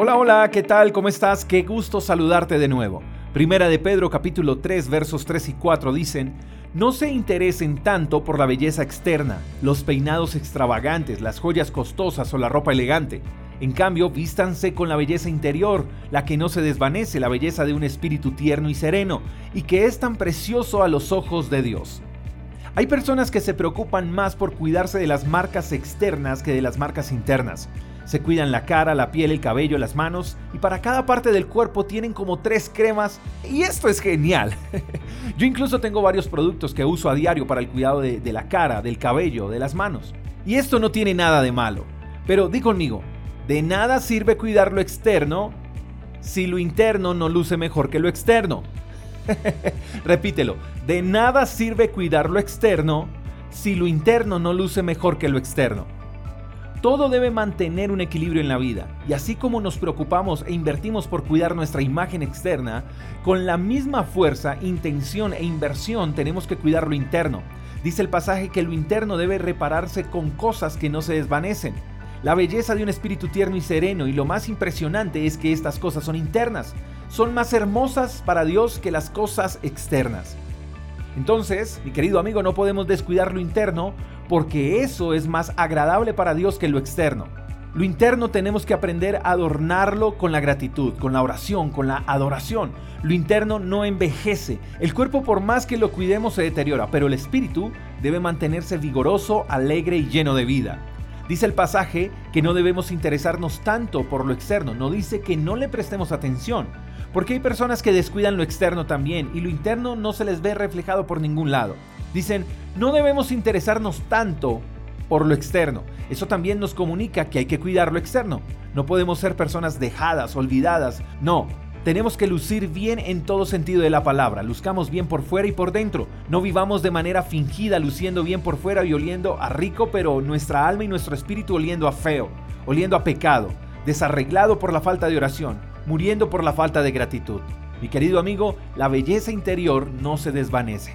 Hola, hola, ¿qué tal? ¿Cómo estás? Qué gusto saludarte de nuevo. Primera de Pedro capítulo 3 versos 3 y 4 dicen, no se interesen tanto por la belleza externa, los peinados extravagantes, las joyas costosas o la ropa elegante. En cambio, vístanse con la belleza interior, la que no se desvanece, la belleza de un espíritu tierno y sereno, y que es tan precioso a los ojos de Dios. Hay personas que se preocupan más por cuidarse de las marcas externas que de las marcas internas. Se cuidan la cara, la piel, el cabello, las manos y para cada parte del cuerpo tienen como tres cremas y esto es genial. Yo incluso tengo varios productos que uso a diario para el cuidado de, la cara, del cabello, de las manos. Y esto no tiene nada de malo. Pero di conmigo, de nada sirve cuidar lo externo si lo interno no luce mejor que lo externo. Repítelo, de nada sirve cuidar lo externo si lo interno no luce mejor que lo externo. Todo debe mantener un equilibrio en la vida, y así como nos preocupamos e invertimos por cuidar nuestra imagen externa, con la misma fuerza, intención e inversión tenemos que cuidar lo interno. Dice el pasaje que lo interno debe repararse con cosas que no se desvanecen. La belleza de un espíritu tierno y sereno y lo más impresionante es que estas cosas son internas, son más hermosas para Dios que las cosas externas. Entonces, mi querido amigo, no podemos descuidar lo interno porque eso es más agradable para Dios que lo externo. Lo interno tenemos que aprender a adornarlo con la gratitud, con la oración, con la adoración. Lo interno no envejece. El cuerpo por más que lo cuidemos se deteriora, pero el espíritu debe mantenerse vigoroso, alegre y lleno de vida. Dice el pasaje que no debemos interesarnos tanto por lo externo, no dice que no le prestemos atención, porque hay personas que descuidan lo externo también y lo interno no se les ve reflejado por ningún lado. Dicen, no debemos interesarnos tanto por lo externo. Eso también nos comunica que hay que cuidar lo externo. No podemos ser personas dejadas, olvidadas. No, tenemos que lucir bien en todo sentido de la palabra. Luzcamos bien por fuera y por dentro. No vivamos de manera fingida, luciendo bien por fuera y oliendo a rico, pero nuestra alma y nuestro espíritu oliendo a feo, oliendo a pecado, desarreglado por la falta de oración, muriendo por la falta de gratitud. Mi querido amigo, la belleza interior no se desvanece.